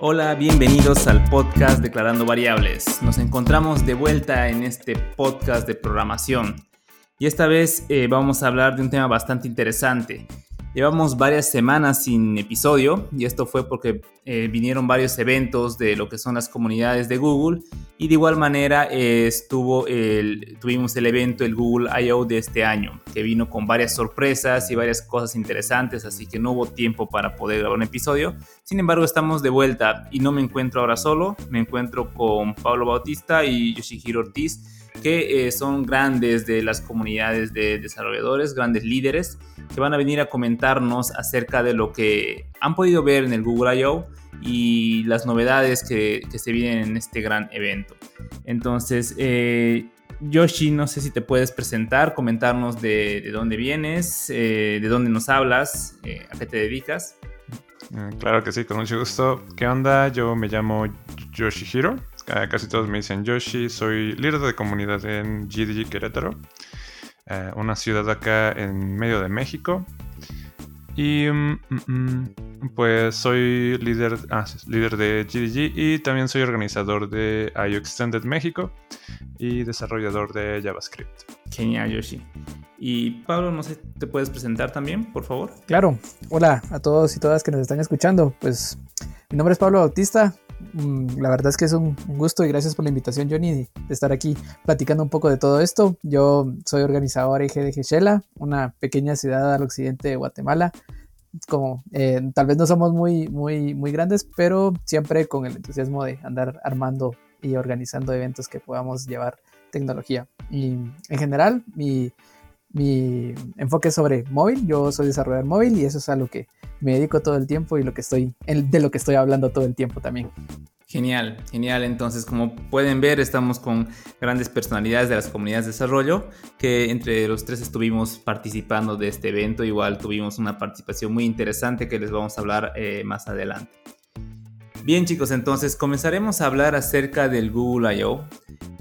Hola, bienvenidos al podcast Declarando Variables. Nos encontramos de vuelta en este podcast de programación y esta vez eh, vamos a hablar de un tema bastante interesante. Llevamos varias semanas sin episodio y esto fue porque eh, vinieron varios eventos de lo que son las comunidades de Google y de igual manera eh, estuvo el, tuvimos el evento, el Google I.O. de este año, que vino con varias sorpresas y varias cosas interesantes, así que no hubo tiempo para poder grabar un episodio. Sin embargo, estamos de vuelta y no me encuentro ahora solo, me encuentro con Pablo Bautista y Yoshihiro Ortiz que eh, son grandes de las comunidades de desarrolladores, grandes líderes, que van a venir a comentarnos acerca de lo que han podido ver en el Google I.O. y las novedades que, se vienen en este gran evento. Entonces, eh, Yoshi, no sé si te puedes presentar, comentarnos de, dónde vienes, eh, de dónde nos hablas, a qué te dedicas. Claro que sí, con mucho gusto. ¿Qué onda? Yo me llamo Yoshihiro, casi todos me dicen Yoshi. Soy líder de comunidad en GDG Querétaro, eh, una ciudad acá en medio de México. Y mm, mm, mm, pues soy líder, ah, líder de GDG y también soy organizador de IO Extended México y desarrollador de JavaScript. Genial, Yoshi. Y Pablo, no sé, ¿te puedes presentar también, por favor? Claro. Hola a todos y todas que nos están escuchando. Pues mi nombre es Pablo Bautista, la verdad es que es un gusto y gracias por la invitación, Johnny, de estar aquí platicando un poco de todo esto. Yo soy organizador IG de Geshela, una pequeña ciudad al occidente de Guatemala. Como eh, tal vez no somos muy, muy, muy grandes, pero siempre con el entusiasmo de andar armando y organizando eventos que podamos llevar tecnología. Y en general, mi, mi enfoque es sobre móvil. Yo soy desarrollador móvil y eso es a lo que me dedico todo el tiempo y lo que estoy, de lo que estoy hablando todo el tiempo también. Genial, genial. Entonces, como pueden ver, estamos con grandes personalidades de las comunidades de desarrollo, que entre los tres estuvimos participando de este evento. Igual tuvimos una participación muy interesante que les vamos a hablar eh, más adelante. Bien chicos, entonces comenzaremos a hablar acerca del Google I.O.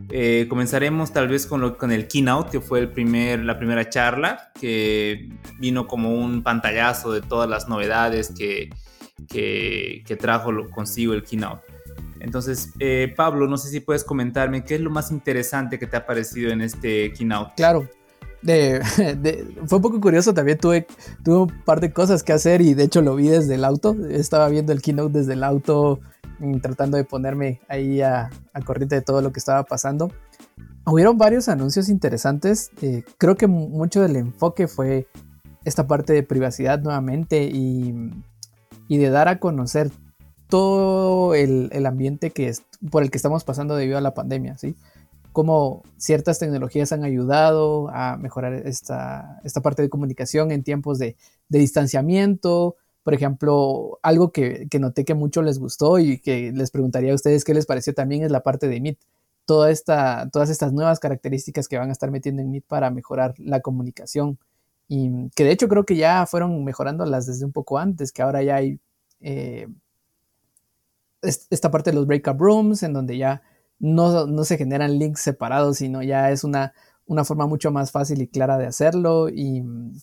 Eh, comenzaremos tal vez con, con el keynote, que fue el primer, la primera charla, que vino como un pantallazo de todas las novedades que, que, trajo consigo el keynote. Entonces, eh, Pablo, no sé si puedes comentarme qué es lo más interesante que te ha parecido en este keynote. Claro, fue un poco curioso, también tuve, tuve un par de cosas que hacer y de hecho lo vi desde el auto, estaba viendo el keynote desde el auto mm, tratando de ponerme ahí a, corriente de todo lo que estaba pasando. Hubieron varios anuncios interesantes, eh, creo que mucho del enfoque fue esta parte de privacidad nuevamente y, y de dar a conocer todo el, el, ambiente que es, por el que estamos pasando debido a la pandemia, ¿sí? Cómo ciertas tecnologías han ayudado a mejorar esta, esta parte de comunicación en tiempos de, distanciamiento. Por ejemplo, algo que, noté que mucho les gustó y que les preguntaría a ustedes qué les pareció también es la parte de Meet. Todas estas nuevas características que van a estar metiendo en Meet para mejorar la comunicación. Y que de hecho creo que ya fueron mejorándolas desde un poco antes, que ahora ya hay eh, esta parte de los breakup rooms, en donde ya no, se generan links separados, sino ya es una, una forma mucho más fácil y clara de hacerlo y mm,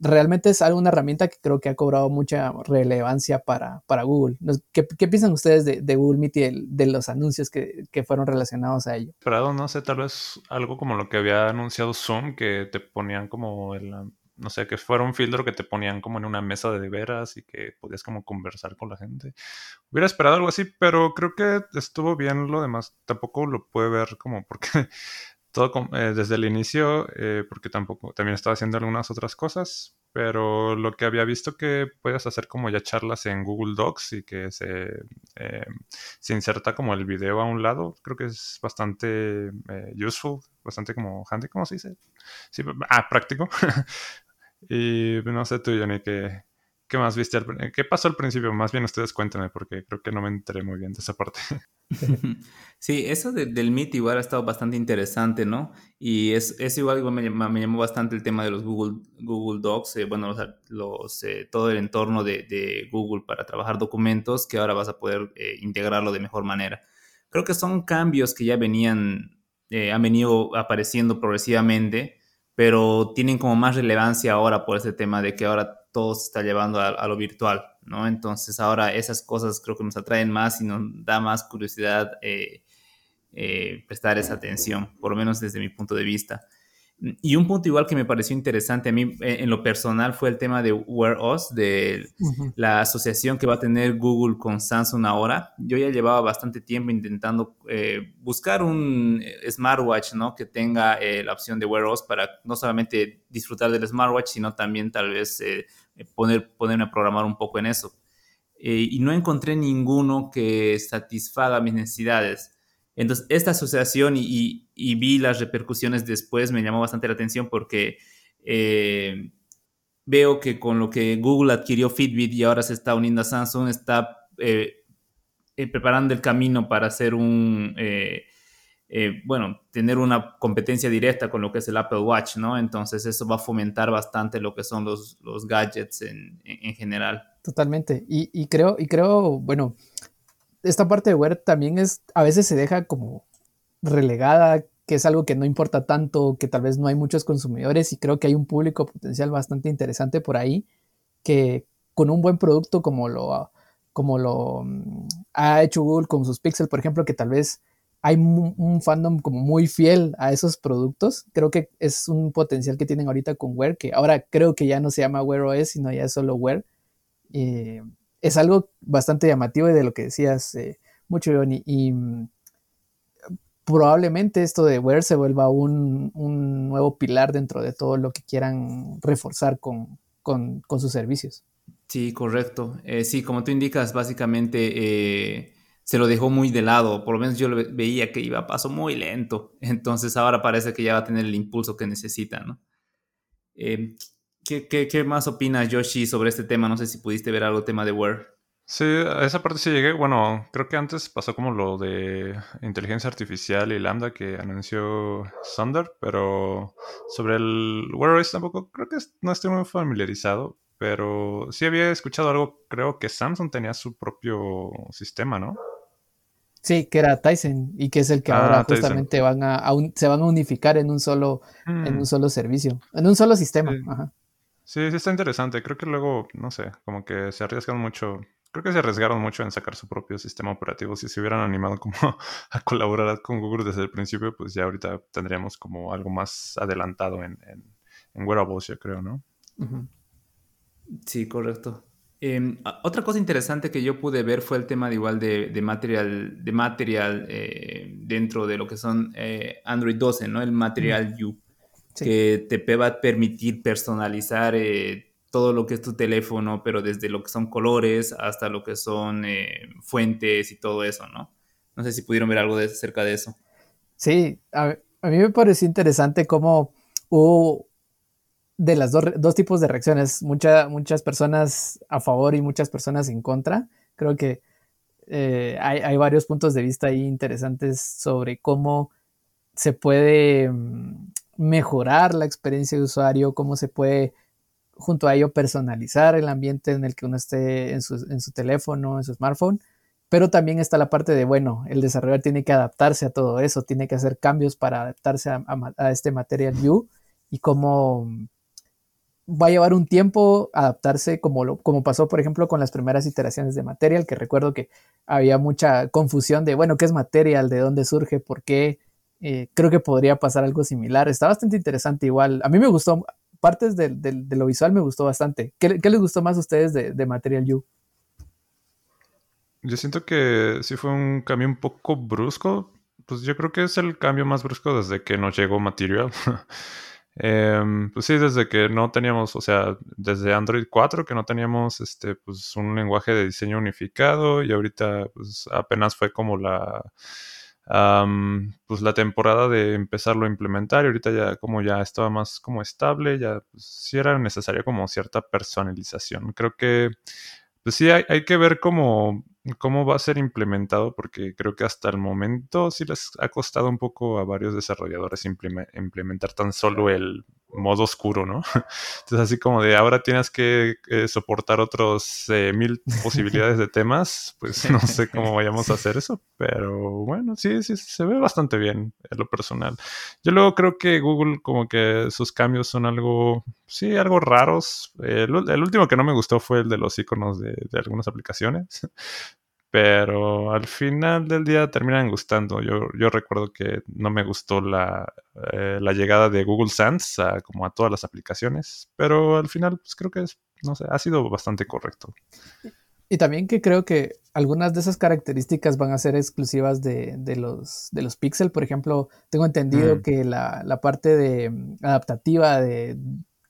realmente es una herramienta que creo que ha cobrado mucha relevancia para, Google. ¿Qué, piensan ustedes de, Google Meet y de, los anuncios que, fueron relacionados a ello? Esperado, no sé, tal vez algo como lo que había anunciado Zoom, que te ponían como el, no sé, que fuera un filtro que te ponían como en una mesa de veras y que podías como conversar con la gente. Hubiera esperado algo así, pero creo que estuvo bien lo demás. Tampoco lo puede ver como porque todo eh, desde el inicio, eh, porque tampoco, también estaba haciendo algunas otras cosas, pero lo que había visto que puedes hacer como ya charlas en Google Docs y que se, eh, se inserta como el video a un lado, creo que es bastante useful, bastante como handy, ¿cómo se dice? Sí, ah, práctico. Y no sé tú, Johnny, ¿qué, qué más viste? ¿Qué pasó al principio? Más bien ustedes cuéntenme, porque creo que no me enteré muy bien de esa parte. Sí, eso del Meet igual ha estado bastante interesante, ¿no? Y es, es igual, me, me, llamó bastante el tema de los Google, Google Docs, eh, bueno, los, eh, todo el entorno de, de, Google para trabajar documentos, que ahora vas a poder eh, integrarlo de mejor manera. Creo que son cambios que ya venían, han venido apareciendo progresivamente pero tienen como más relevancia ahora por ese tema de que ahora todo se está llevando a, lo virtual, ¿no? Entonces ahora esas cosas creo que nos atraen más y nos da más curiosidad eh, eh, prestar esa atención, por lo menos desde mi punto de vista. Y un punto igual que me pareció interesante a mí eh, en lo personal fue el tema de Wear Us, de la asociación que va a tener Google con Samsung ahora. Yo ya llevaba bastante tiempo intentando eh, buscar un eh, smartwatch ¿no? que tenga la opción de Wear Us para no solamente disfrutar del smartwatch, sino también tal vez poner, ponerme a programar un poco en eso. y no encontré ninguno que satisfaga mis necesidades. Entonces, esta asociación y, vi las repercusiones después me llamó bastante la atención porque eh, veo que con lo que Google adquirió Fitbit y ahora se está uniendo a Samsung, está eh, eh, preparando el camino para hacer un, bueno, tener una competencia directa con lo que es el Apple Watch, ¿no? Entonces eso va a fomentar bastante lo que son los, gadgets en, general. Totalmente. Y, creo, y creo, bueno, esta parte de Wear también es, a veces se deja como relegada, que es algo que no importa tanto, que tal vez no hay muchos consumidores y creo que hay un público potencial bastante interesante por ahí que con un buen producto como lo, como lo mm, ha hecho Google con sus Pixel, por ejemplo, que tal vez hay un, fandom como muy fiel a esos productos. Creo que es un potencial que tienen ahorita con Wear, que ahora creo que ya no se llama Wear OS, sino ya es solo Wear. Eh, es algo bastante llamativo y de lo que decías eh, mucho, Johnny. Y probablemente esto de Wear se vuelva un, nuevo pilar dentro de todo lo que quieran reforzar con, sus servicios. Sí, correcto. Eh, sí, como tú indicas, básicamente eh, se lo dejó muy de lado. Por lo menos yo veía que iba a paso muy lento. Entonces ahora parece que ya va a tener el impulso que necesita, ¿no? ¿Qué, más opinas, Yoshi, sobre este tema? No sé si pudiste ver algo tema de Word. Sí, a esa parte sí llegué. Bueno, creo que antes pasó como lo de inteligencia artificial y Lambda que anunció Sunder, pero sobre el Wear OS tampoco creo que no estoy muy familiarizado, pero sí había escuchado algo, creo que Samsung tenía su propio sistema, ¿no? Sí, que era Tyson y que es el que ahora ah, justamente van a, se van a unificar en un solo en un mm. solo servicio, en un solo sistema. Ajá. Sí, sí está interesante. Creo que luego, no sé, como que se arriesgan mucho. Creo que se arriesgaron mucho en sacar su propio sistema operativo. Si se hubieran animado como a colaborar con Google desde el principio, pues ya ahorita tendríamos como algo más adelantado en, en, wearables, yo creo, ¿no? Sí, correcto. Em, otra cosa interesante que yo pude ver fue el tema de igual de, material, de material eh, dentro de lo que son eh, Android 12, ¿no? El Material U que te va a permitir personalizar eh, todo lo que es tu teléfono, pero desde lo que son colores hasta lo que son eh, fuentes y todo eso, ¿no? No sé si pudieron ver algo de, acerca de eso. Sí, a, mí me pareció interesante cómo hubo de las dos, tipos de reacciones, muchas personas a favor y muchas personas en contra. Creo que eh, hay, hay, varios puntos de vista ahí interesantes sobre cómo se puede mm, mejorar la experiencia de usuario, cómo se puede junto a ello personalizar el ambiente en el que uno esté en su, teléfono, en su smartphone. Pero también está la parte de, bueno, el desarrollador tiene que adaptarse a todo eso, tiene que hacer cambios para adaptarse a, este Material View y cómo va a llevar un tiempo adaptarse como, lo, como pasó, por ejemplo, con las primeras iteraciones de Material, que recuerdo que había mucha confusión de, bueno, ¿qué es Material? ¿De dónde surge? ¿Por qué? Eh, creo que podría pasar algo similar. Está bastante interesante igual. A mí me gustó, partes de, lo visual me gustó bastante. ¿Qué, les gustó más a ustedes de, Material You? Yo siento que sí fue un cambio un poco brusco. Pues yo creo que es el cambio más brusco desde que nos llegó Material. Em, pues sí, desde que no teníamos, o sea, desde Android 4 que no teníamos este, pues un lenguaje de diseño unificado y ahorita pues apenas fue como la pues la temporada de empezarlo a implementar y ahorita ya como ya estaba más como estable, ya pues, sí era necesaria como cierta personalización. Creo que pues sí hay, hay, que ver cómo, cómo va a ser implementado porque creo que hasta el momento sí les ha costado un poco a varios desarrolladores implementar tan solo el modo oscuro, ¿no? Entonces así como de ahora tienes que eh, soportar otros eh, mil posibilidades de temas, pues no sé cómo vayamos a hacer eso, pero bueno, sí, sí, se ve bastante bien en lo personal. Yo luego creo que Google como que sus cambios son algo, sí, algo raros. el, último que no me gustó fue el de los iconos de, de algunas aplicaciones, pero al final del día terminan gustando. Yo, yo recuerdo que no me gustó la, eh, la llegada de Google Sands a, como a todas las aplicaciones, pero al final pues creo que es, no sé, ha sido bastante correcto. Y también que creo que algunas de esas características van a ser exclusivas de, de los, de los Pixel. Por ejemplo, tengo entendido mm. que la, la, parte de mm, adaptativa de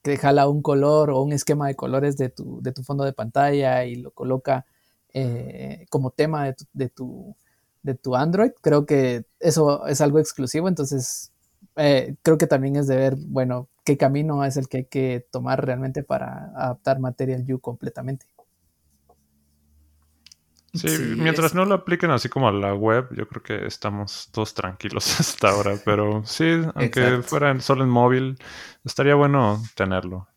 que jala un color o un esquema de colores de tu, de tu fondo de pantalla y lo coloca eh, como tema de tu, de tu, de, tu, Android. Creo que eso es algo exclusivo, entonces eh, creo que también es de ver, bueno, qué camino es el que hay que tomar realmente para adaptar Material You completamente. Sí, mientras no lo apliquen así como a la web, yo creo que estamos todos tranquilos hasta ahora, pero sí, aunque fuera solo en móvil, estaría bueno tenerlo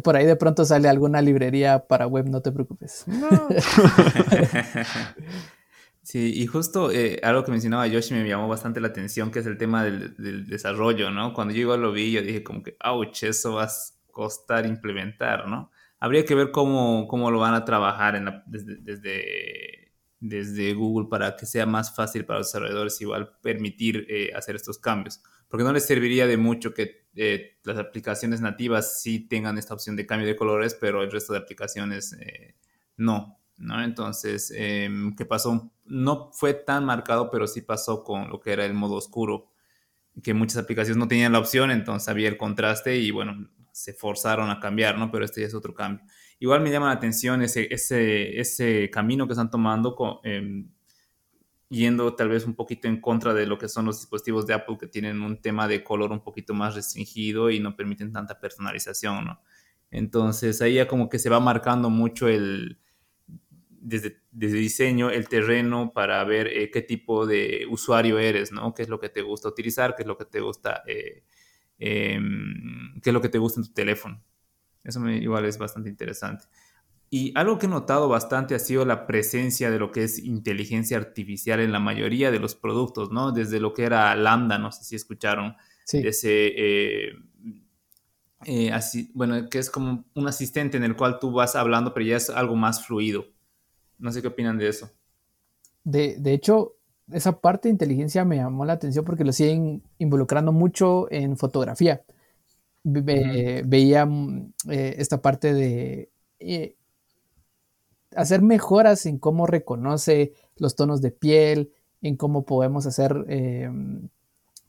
por ahí de pronto sale alguna librería para web, no te preocupes. sí, y justo eh, algo que mencionaba Yoshi me llamó bastante la atención, que es el tema del, desarrollo, ¿no? Cuando yo igual lo vi, yo dije como que, ouch, eso va a costar implementar, ¿no? Habría que ver cómo, cómo lo van a trabajar en desde, desde, desde, Google para que sea más fácil para los desarrolladores igual permitir eh, hacer estos cambios porque no les serviría de mucho que eh, las aplicaciones nativas sí tengan esta opción de cambio de colores, pero el resto de aplicaciones eh, no, ¿no? Entonces, em, ¿qué pasó? No fue tan marcado, pero sí pasó con lo que era el modo oscuro, que muchas aplicaciones no tenían la opción, entonces había el contraste y bueno, se forzaron a cambiar, ¿no? Pero este ya es otro cambio. Igual me llama la atención ese, ese, ese camino que están tomando con, em, yendo tal vez un poquito en contra de lo que son los dispositivos de Apple que tienen un tema de color un poquito más restringido y no permiten tanta personalización. Entonces ahí ya como que se va marcando mucho el, desde, desde diseño, el terreno para ver eh, qué tipo de usuario eres, ¿no? ¿Qué es lo que te gusta utilizar? ¿Qué es lo que te gusta, eh, em, qué es lo que te gusta en tu teléfono? Eso me, igual es bastante interesante. Y algo que he notado bastante ha sido la presencia de lo que es inteligencia artificial en la mayoría de los productos, ¿no? Desde lo que era Lambda, no sé si escucharon, sí. ese, eh, eh, así, bueno, que es como un asistente en el cual tú vas hablando, pero ya es algo más fluido. No sé qué opinan de eso. De, de hecho, esa parte de inteligencia me llamó la atención porque lo siguen involucrando mucho en fotografía. Veía mm, eh, esta parte de hacer mejoras en cómo reconoce los tonos de piel, en cómo podemos hacer em,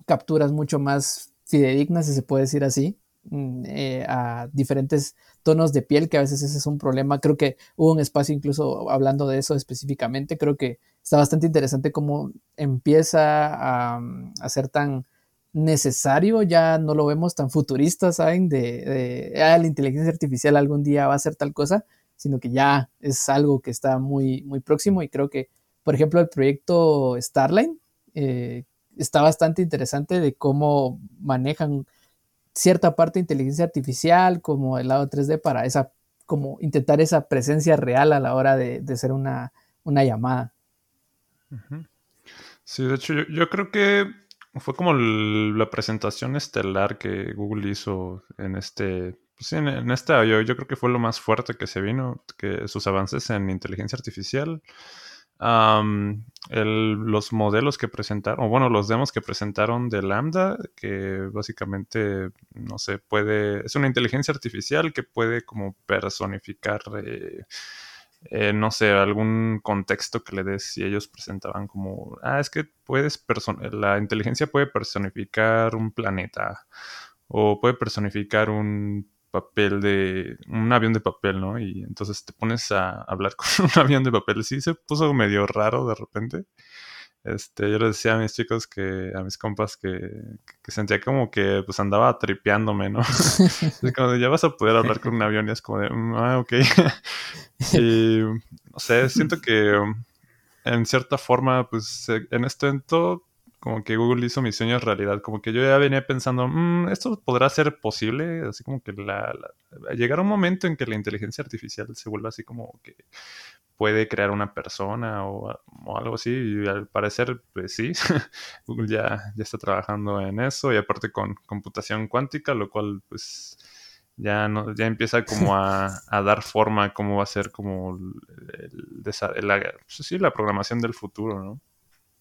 capturas mucho más fidedignas, si se puede decir así, mm, eh, a diferentes tonos de piel, que a veces ese es un problema. Creo que hubo un espacio incluso hablando de eso específicamente. Creo que está bastante interesante cómo empieza a, ser tan necesario, ya no lo vemos tan futurista, ¿saben? De, de ah, la inteligencia artificial algún día va a hacer tal cosa, sino que ya es algo que está muy, muy próximo y creo que, por ejemplo, el proyecto Starline eh, está bastante interesante de cómo manejan cierta parte de inteligencia artificial como el lado 3D para esa, como intentar esa presencia real a la hora de, hacer una, llamada. Sí, de hecho, yo, creo que fue como la presentación estelar que Google hizo en este pues sí, en, esta yo, yo, creo que fue lo más fuerte que se vino, que sus avances en inteligencia artificial. los modelos que presentaron, o bueno, los demos que presentaron de Lambda, que básicamente, no sé, puede, es una inteligencia artificial que puede como personificar, eh, eh, no sé, algún contexto que le des y ellos presentaban como, ah, es que puedes, la inteligencia puede personificar un planeta o puede personificar un papel de un avión de papel, ¿no? Y entonces te pones a hablar con un avión de papel. Sí, se puso medio raro de repente. Este, yo les decía a mis chicos que, a mis compas que, que, sentía como que pues andaba tripeándome, ¿no? es como ya vas a poder hablar con un avión y es como de, mm, ah, ok. y, no sé, siento que en cierta forma, pues en este evento como que Google hizo mis sueños realidad. Como que yo ya venía pensando, mm, esto podrá ser posible. Así como que la, llegar a un momento en que la inteligencia artificial se vuelva así como que puede crear una persona o, algo así. Y al parecer, pues sí, Google ya, ya está trabajando en eso. Y aparte con computación cuántica, lo cual pues ya no, ya empieza como a, dar forma a cómo va a ser como el, la, pues sí, la programación del futuro, ¿no?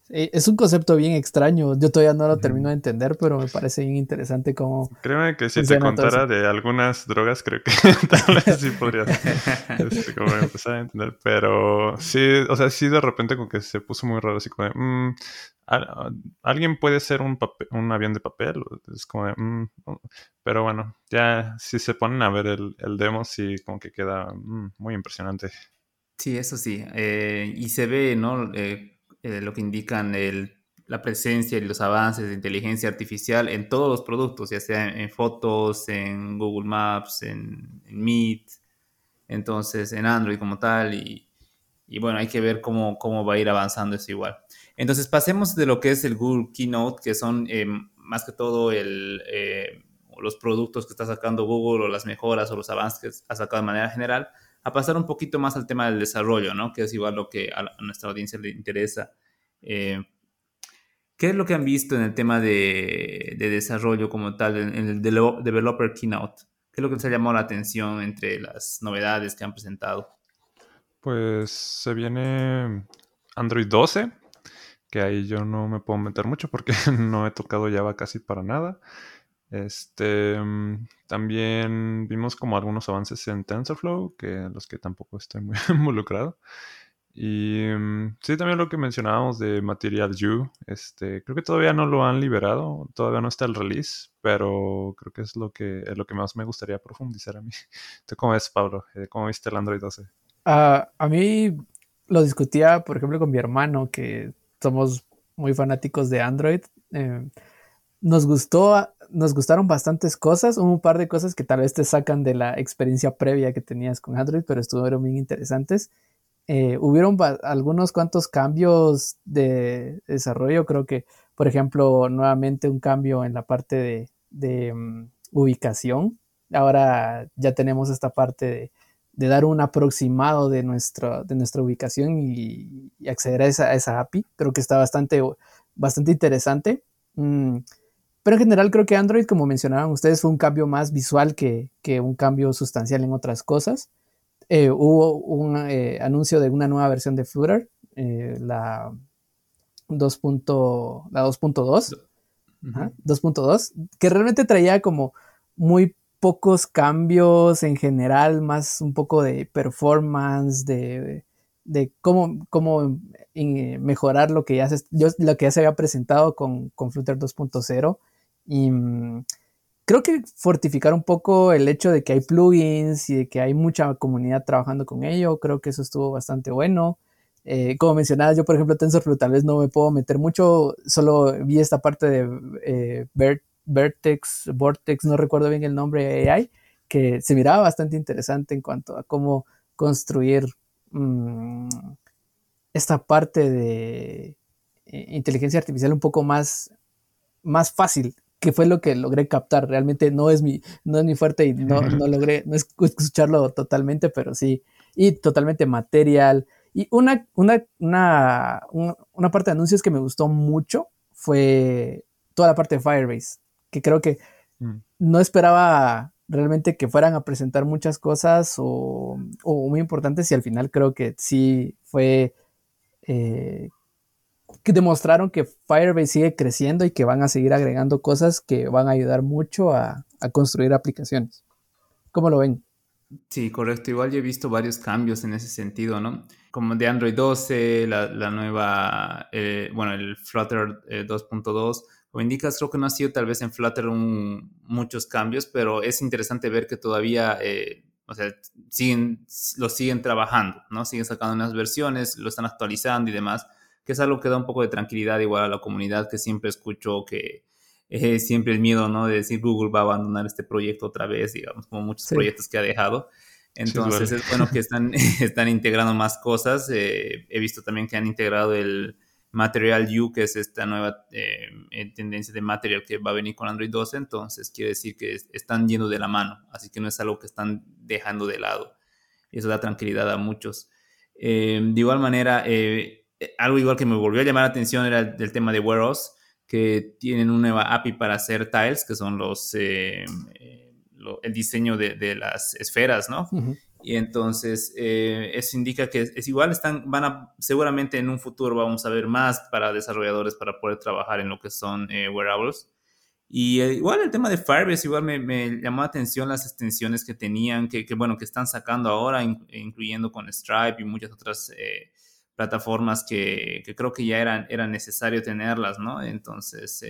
Es un concepto bien extraño. Yo todavía no lo termino de entender, pero me parece bien interesante cómo. Créeme que si te contara de algunas drogas, creo que tal vez sí podrías este, como empezar a entender. Pero sí, o sea, sí de repente como que se puso muy raro, así como de, mm, ¿alguien puede ser un, un avión de papel? Es como de, mm, pero bueno, ya si se ponen a ver el, el demo, sí como que queda mm, muy impresionante. Sí, eso sí. Eh, y se ve, ¿no? Eh, eh, lo que indican la presencia y los avances de inteligencia artificial en todos los productos, ya sea en, fotos, en Google Maps, en, Meet, entonces en Android como tal, y, bueno, hay que ver cómo, cómo, va a ir avanzando eso igual. Entonces pasemos de lo que es el Google Keynote, que son eh, más que todo el, eh, los productos que está sacando Google o las mejoras o los avances que ha sacado de manera general, a pasar un poquito más al tema del desarrollo, ¿no? Que es igual lo que a, nuestra audiencia le interesa. Eh, ¿Qué es lo que han visto en el tema de, desarrollo como tal, en, el Developer Keynote? ¿Qué es lo que les ha llamado la atención entre las novedades que han presentado? Pues se viene Android 12, que ahí yo no me puedo meter mucho porque no he tocado Java casi para nada. Este, mm, también vimos como algunos avances en TensorFlow, que los que tampoco estoy muy involucrado. Y mm, sí, también lo que mencionábamos de Material You, este, creo que todavía no lo han liberado, todavía no está el release, pero creo que es lo que, es lo que más me gustaría profundizar a mí. ¿Tú cómo ves, Pablo? Eh, ¿Cómo viste el Android 12? Ah, a mí lo discutía, por ejemplo, con mi hermano, que somos muy fanáticos de Android. Eh, nos gustó nos gustaron bastantes cosas, un par de cosas que tal vez te sacan de la experiencia previa que tenías con Android, pero estuvieron bien interesantes. Eh, hubieron algunos cuantos cambios de desarrollo, creo que, por ejemplo, nuevamente un cambio en la parte de, mm, ubicación. Ahora ya tenemos esta parte de, dar un aproximado de, nuestra, de nuestra ubicación y, acceder a esa, esa, API. Creo que está bastante, bastante interesante. Mm, pero en general creo que Android, como mencionaban ustedes, fue un cambio más visual que, un cambio sustancial en otras cosas. Eh, hubo un eh, anuncio de una nueva versión de Flutter, eh, la 2.2, la 2.2, que realmente traía como muy pocos cambios en general, más un poco de performance, de, cómo, cómo mejorar lo que ya se, lo que ya se había presentado con, con Flutter 2.0 y mm, creo que fortificar un poco el hecho de que hay plugins y de que hay mucha comunidad trabajando con ello, creo que eso estuvo bastante bueno. Eh, como mencionabas, yo por ejemplo TensorFlow tal vez no me puedo meter mucho, solo vi esta parte de eh, Vertex, Vortex, no recuerdo bien el nombre AI, que se miraba bastante interesante en cuanto a cómo construir mm, esta parte de eh, inteligencia artificial un poco más, más fácil que fue lo que logré captar. Realmente no es mi, no es mi fuerte y no, no logré no escucharlo totalmente, pero sí. Y totalmente material. Y una, una, una, una parte de anuncios que me gustó mucho fue toda la parte de Firebase, que creo que mm. no esperaba realmente que fueran a presentar muchas cosas o, o muy importantes y al final creo que sí fue eh, que demostraron que Firebase sigue creciendo y que van a seguir agregando cosas que van a ayudar mucho a, construir aplicaciones. ¿Cómo lo ven? Sí, correcto. Igual yo he visto varios cambios en ese sentido, ¿no? Como de Android 12, la, nueva, eh, bueno, el Flutter 2.2. Eh, Como indicas, creo que no ha sido tal vez en Flutter muchos cambios, pero es interesante ver que todavía, eh, o sea, siguen, lo siguen trabajando, ¿no? Siguen sacando unas versiones, lo están actualizando y demás que es algo que da un poco de tranquilidad igual a la comunidad que siempre escucho que eh, siempre el miedo, ¿no? De decir Google va a abandonar este proyecto otra vez, digamos, como muchos proyectos que ha dejado. Entonces es bueno que están, están integrando más cosas. Eh, he visto también que han integrado el, Material U, que es esta nueva tendencia de Material que va a venir con Android 12, entonces quiere decir que están yendo de la mano, así que no es algo que están dejando de lado. Eso da tranquilidad a muchos. de igual manera, algo igual que me volvió a llamar la atención era el, tema de Wear que tienen una nueva API para hacer tiles, que son los el diseño de, las esferas, ¿no? Y entonces eh, eso indica que es, igual, están, van a, seguramente en un futuro vamos a ver más para desarrolladores para poder trabajar en lo que son eh, wearables. Y eh, igual el tema de Firebase, igual me, me, llamó la atención las extensiones que tenían, que, que bueno, que están sacando ahora, incluyendo con Stripe y muchas otras plataformas que, que, creo que ya eran, era necesario tenerlas, ¿no? Entonces,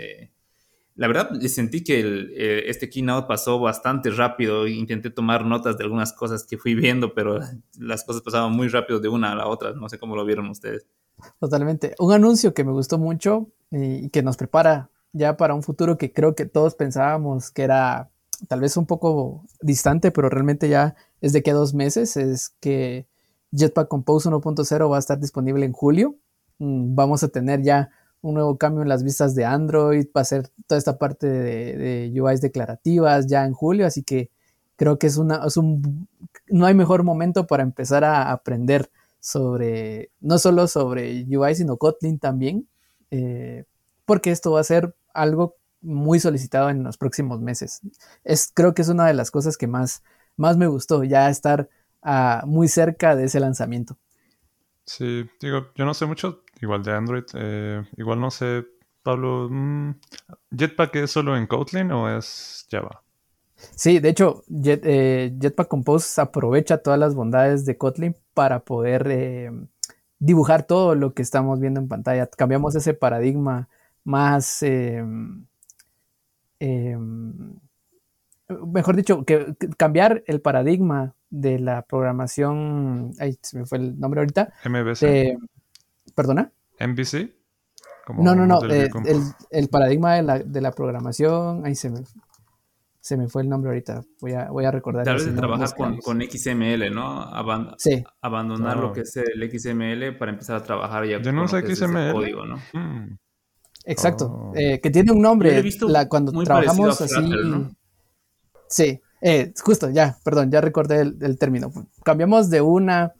la verdad, sentí que eh, este keynote pasó bastante rápido. Intenté tomar notas de algunas cosas que fui viendo, pero las cosas pasaban muy rápido de una a la otra. No sé cómo lo vieron ustedes. Totalmente. Un anuncio que me gustó mucho y que nos prepara ya para un futuro que creo que todos pensábamos que era tal vez un poco distante, pero realmente ya es de que dos meses, es que Jetpack Compose 1.0 va a estar disponible en julio. Mm, vamos a tener ya un nuevo cambio en las vistas de Android, va a ser toda esta parte de, UIs declarativas ya en julio, así que creo que es, una, un, no hay mejor momento para empezar a aprender sobre, no solo sobre UI, sino Kotlin también, eh, porque esto va a ser algo muy solicitado en los próximos meses. Es, creo que es una de las cosas que más, más me gustó, ya estar uh, muy cerca de ese lanzamiento. Sí, digo, yo no sé mucho igual de Android. Eh, igual no sé, Pablo, mm, ¿Jetpack es solo en Kotlin o es Java? Sí, de hecho, eh, Jetpack Compose aprovecha todas las bondades de Kotlin para poder eh, dibujar todo lo que estamos viendo en pantalla. Cambiamos ese paradigma más, em, mejor dicho, que, cambiar el paradigma de la programación, ahí se me fue el nombre ahorita. MVC. ¿Perdona? ¿MVC? no, no, no. Eh, el, paradigma de la, de la, programación. Ahí se me, se me fue el nombre ahorita. Voy a, voy a recordar. Tal vez de trabajar con, con, XML, ¿no? sí. Abandonar lo que es el XML para empezar a trabajar ya con XML. código, ¿no? Hmm. Exacto. Oh. Eh, que tiene un nombre. La, cuando trabajamos así. Sí. Eh, justo, ya, perdón, ya recordé el término. Cambiamos de una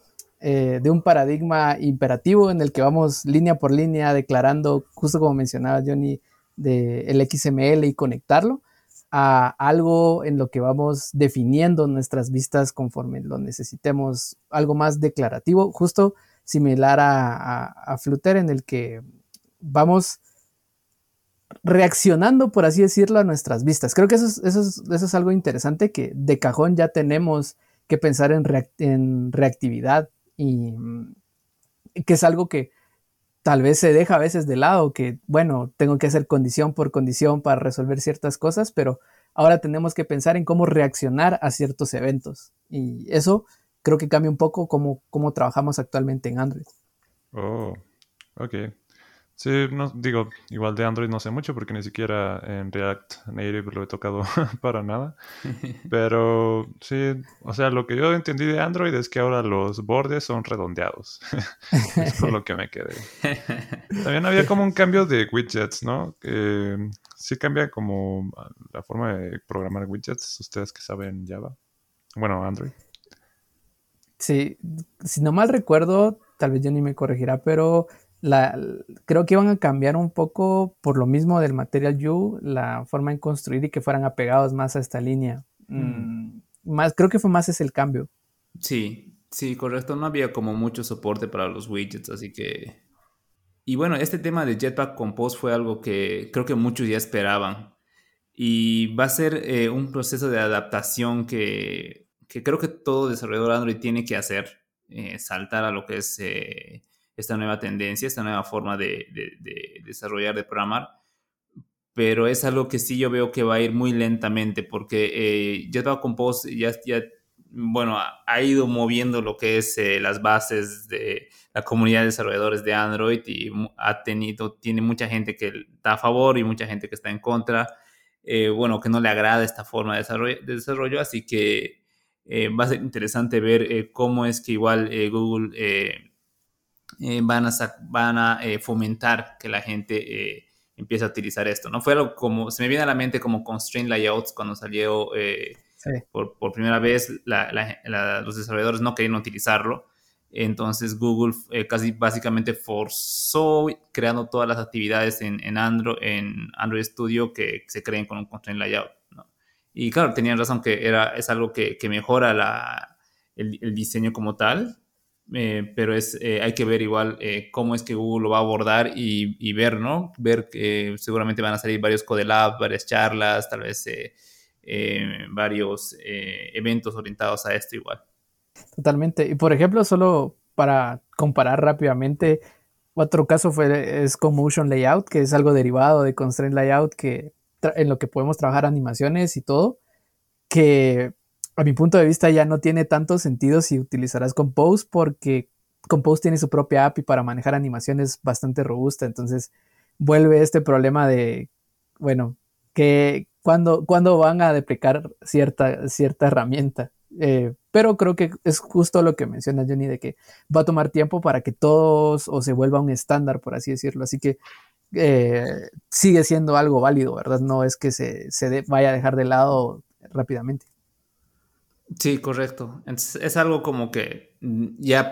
eh, de un paradigma imperativo en el que vamos línea por línea declarando, justo como mencionaba Johnny, de el XML y conectarlo a algo en lo que vamos definiendo nuestras vistas conforme lo necesitemos, algo más declarativo, justo similar a, a, Flutter en el que vamos reaccionando, por así decirlo, a nuestras vistas. Creo que eso es, algo interesante que de cajón ya tenemos que pensar en, en reactividad y mm, que es algo que tal vez se deja a veces de lado, que bueno, tengo que hacer condición por condición para resolver ciertas cosas, pero ahora tenemos que pensar en cómo reaccionar a ciertos eventos. Y eso creo que cambia un poco cómo, cómo trabajamos actualmente en Android. Oh, ok. Sí, no, digo, igual de Android no sé mucho porque ni siquiera en React Native lo he tocado para nada. Pero sí, o sea, lo que yo entendí de Android es que ahora los bordes son redondeados. es por lo que me quedé. También había como un cambio de widgets, ¿no? Que sí cambia como la forma de programar widgets, ustedes que saben Java. Bueno, Android. Sí, si no mal recuerdo, tal vez ni me corregirá, pero la, creo que iban a cambiar un poco por lo mismo del Material You, la forma en construir y que fueran apegados más a esta línea. Mm. más, creo que fue más ese el cambio. Sí, sí, correcto. No había como mucho soporte para los widgets, así que... Y bueno, este tema de Jetpack Compose fue algo que creo que muchos ya esperaban. Y va a ser eh, un proceso de adaptación que, que, creo que todo desarrollador Android tiene que hacer, eh, saltar a lo que es... Eh, esta nueva tendencia, esta nueva forma de, desarrollar, de programar, pero es algo que sí yo veo que va a ir muy lentamente porque eh, Jetpack Compose ya, ya bueno, ha, ido moviendo lo que es eh, las bases de la comunidad de desarrolladores de Android y ha tenido, tiene mucha gente que está a favor y mucha gente que está en contra, eh, bueno, que no le agrada esta forma de desarrollo, de desarrollo así que va a ser interesante ver cómo es que igual Google eh, van a, van a fomentar que la gente empiece a utilizar esto. No fue algo como, se me viene a la mente como constraint layouts cuando salió por, por, primera vez, los desarrolladores no querían utilizarlo. Entonces Google casi básicamente forzó creando todas las actividades en, en, Android, en Android Studio que se creen con un constraint layout. Y claro, tenían razón que era, es algo que, que mejora la, el, el, diseño como tal, eh, pero es, eh, hay que ver igual eh, cómo es que Google lo va a abordar y, ver, ¿no? Ver que seguramente van a salir varios Codelab, varias charlas, tal vez varios eventos orientados a esto igual. Totalmente. Y por ejemplo, solo para comparar rápidamente, otro caso fue, es con Motion Layout, que es algo derivado de Constraint Layout, que en lo que podemos trabajar animaciones y todo, que a mi punto de vista ya no tiene tanto sentido si utilizarás Compose porque Compose tiene su propia API para manejar animaciones bastante robusta, entonces vuelve este problema de, bueno, que cuando, cuando van a deprecar cierta, cierta herramienta. Eh, pero creo que es justo lo que menciona Johnny, de que va a tomar tiempo para que todos o se vuelva un estándar, por así decirlo. Así que eh, sigue siendo algo válido, ¿verdad? No es que se, vaya a dejar de lado rápidamente. Sí, correcto. es algo como que mm, ya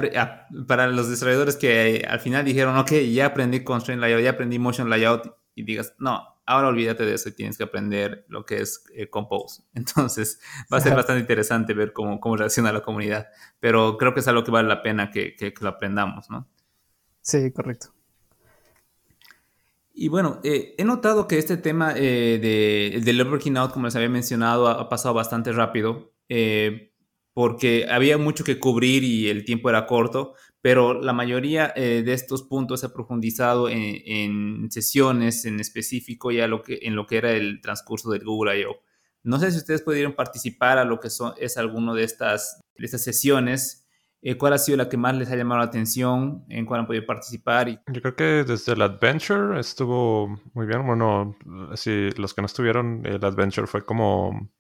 para los desarrolladores que al final dijeron, ok, ya aprendí Constraint Layout, ya aprendí Motion Layout, y digas, no, ahora olvídate de eso y tienes que aprender lo que es eh, Compose. Entonces va a ser bastante interesante ver cómo, cómo reacciona la comunidad, pero creo que es algo que vale la pena que, que lo aprendamos, ¿no? Sí, correcto. Y bueno, eh, he notado que este tema eh, de, del Working Out, como les había mencionado, ha, pasado bastante rápido, eh, porque había mucho que cubrir y el tiempo era corto, pero la mayoría eh, de estos puntos se ha profundizado en, sesiones en específico ya lo que, en lo que era el transcurso del Google I.O. No sé si ustedes pudieron participar a lo que son, es alguno de estas, de estas sesiones eh, ¿Cuál ha sido la que más les ha llamado la atención? ¿En cuál han podido participar? Yo creo que desde el Adventure estuvo muy bien. Bueno, si los que no estuvieron, el Adventure fue como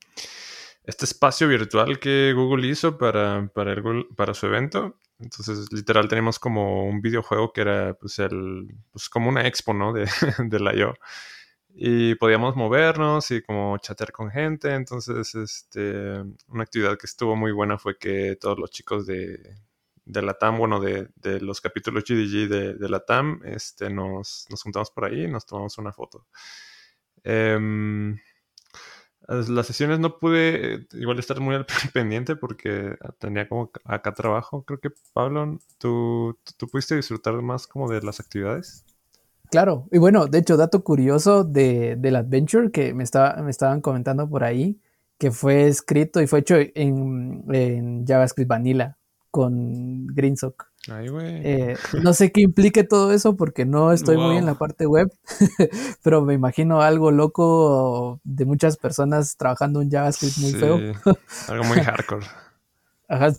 este espacio virtual que Google hizo para, para, para su evento. Entonces, literal, tenemos como un videojuego que era pues, el, pues, como una expo, ¿no? De, de la I.O. Y podíamos movernos y como chatear con gente. Entonces, este, una actividad que estuvo muy buena fue que todos los chicos de, de la TAM, bueno, de, de los capítulos GDG de, de, la TAM, este, nos, nos, juntamos por ahí y nos tomamos una foto. Eh, las sesiones no pude eh, igual estar muy al pendiente porque tenía como acá trabajo. Creo que Pablo, ¿tú, ¿tú pudiste disfrutar más como de las actividades? Claro, y bueno, de hecho, dato curioso de, del Adventure que me, estaba, me estaban comentando por ahí, que fue escrito y fue hecho en, en JavaScript Vanilla con GreenSock. Ay, güey. Eh, no sé qué implique todo eso porque no estoy muy en la parte web, pero me imagino algo loco de muchas personas trabajando en JavaScript muy feo. algo muy hardcore. Ajá,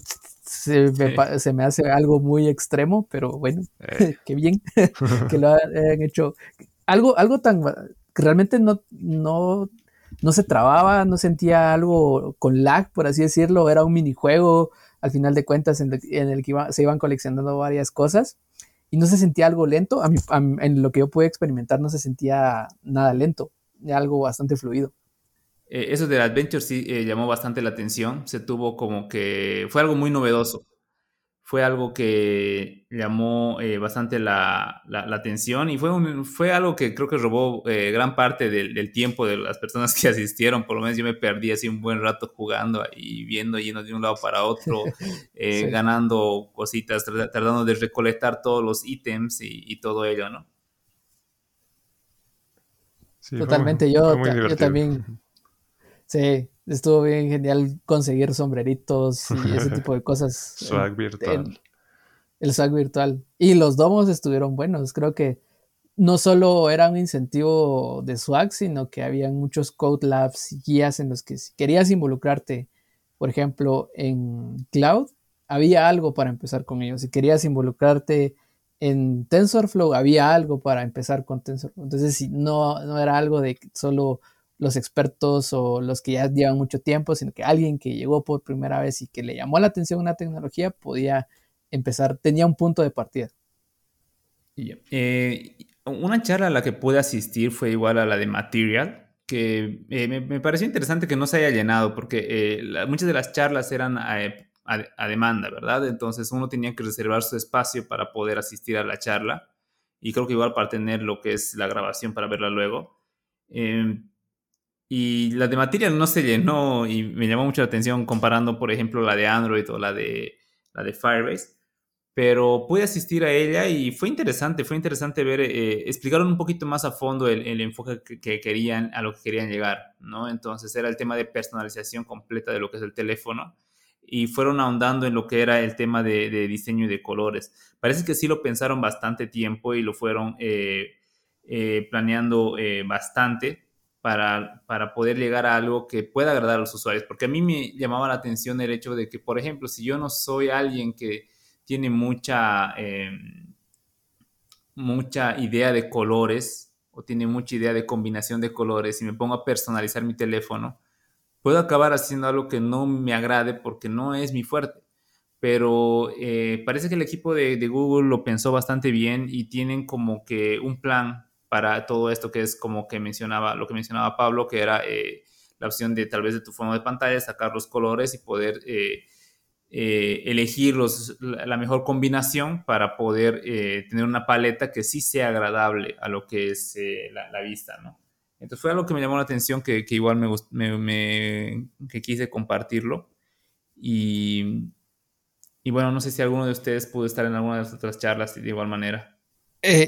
se, me, hace algo muy extremo, pero bueno, eh. qué bien que lo hayan hecho. Algo, algo tan que realmente no, no, no se trababa, no sentía algo con lag, por así decirlo, era un minijuego, al final de cuentas, en, el que se iban coleccionando varias cosas y no se sentía algo lento. A mí, en lo que yo pude experimentar no se sentía nada lento, algo bastante fluido. Eh, eso del Adventure sí eh, llamó bastante la atención. Se tuvo como que. Fue algo muy novedoso. Fue algo que llamó eh, bastante la, la, atención y fue, un, fue algo que creo que robó gran parte del, tiempo de las personas que asistieron. Por lo menos yo me perdí así un buen rato jugando y viendo yendo de un lado para otro, ganando cositas, tratando de recolectar todos los ítems y, todo ello, ¿no? Totalmente, yo, yo también Sí, estuvo bien genial conseguir sombreritos y ese tipo de cosas. swag virtual. El, swag virtual. Y los domos estuvieron buenos. Creo que no solo era un incentivo de swag, sino que había muchos code labs y guías en los que si querías involucrarte, por ejemplo, en cloud, había algo para empezar con ellos. Si querías involucrarte en TensorFlow, había algo para empezar con TensorFlow. Entonces, si no, no era algo de solo los expertos o los que ya llevan mucho tiempo, sino que alguien que llegó por primera vez y que le llamó la atención una tecnología podía empezar, tenía un punto de partida. Eh, una charla a la que pude asistir fue igual a la de Material, que eh, me, pareció interesante que no se haya llenado, porque eh, muchas de las charlas eran a, demanda, ¿verdad? Entonces uno tenía que reservar su espacio para poder asistir a la charla, y creo que igual para tener lo que es la grabación para verla luego. Em, y la de Material no se llenó y me llamó mucho la atención comparando, por ejemplo, la de Android o la de, la de Firebase pero pude asistir a ella y fue interesante, fue interesante ver, eh, explicaron un poquito más a fondo el, enfoque que, querían, a lo que querían llegar, ¿no? Entonces era el tema de personalización completa de lo que es el teléfono y fueron ahondando en lo que era el tema de, diseño y de colores. Parece que sí lo pensaron bastante tiempo y lo fueron eh, eh, planeando bastante para, para poder llegar a algo que pueda agradar a los usuarios, porque a mí me llamaba la atención el hecho de que, por ejemplo, si yo no soy alguien que tiene mucha, em, mucha idea de colores o tiene mucha idea de combinación de colores y me pongo a personalizar mi teléfono, puedo acabar haciendo algo que no me agrade porque no es mi fuerte. Pero eh, parece que el equipo de, Google lo pensó bastante bien y tienen como que un plan para todo esto que es como que mencionaba, lo que mencionaba Pablo, que era eh, la opción de tal vez de tu fondo de pantalla sacar los colores y poder eh, eh, elegir la mejor combinación para poder eh, tener una paleta que sí sea agradable a lo que es eh, la, vista, ¿no? Entonces fue algo que me llamó la atención, que, igual me, me, que quise compartirlo. Y, y, bueno, no sé si alguno de ustedes pudo estar en alguna de las otras charlas de igual manera.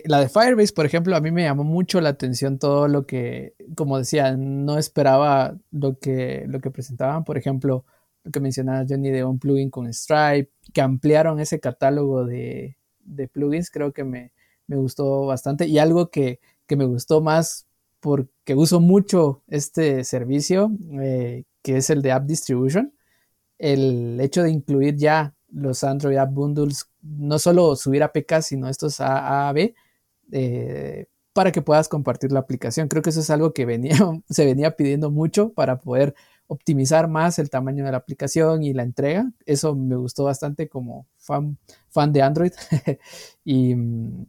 La de Firebase, por ejemplo, a mí me llamó mucho la atención todo lo que, como decía, no esperaba lo que, lo que presentaban. Por ejemplo, lo que mencionaba Johnny de un plugin con Stripe, que ampliaron ese catálogo de, plugins, creo que me, gustó bastante. Y algo que, me gustó más porque uso mucho este servicio, eh, que es el de App Distribution, el hecho de incluir ya los Android App Bundles, no solo subir APK, sino estos AAB, eh, para que puedas compartir la aplicación. Creo que eso es algo que venía, se venía pidiendo mucho para poder optimizar más el tamaño de la aplicación y la entrega. Eso me gustó bastante como fan, fan de Android. y mm,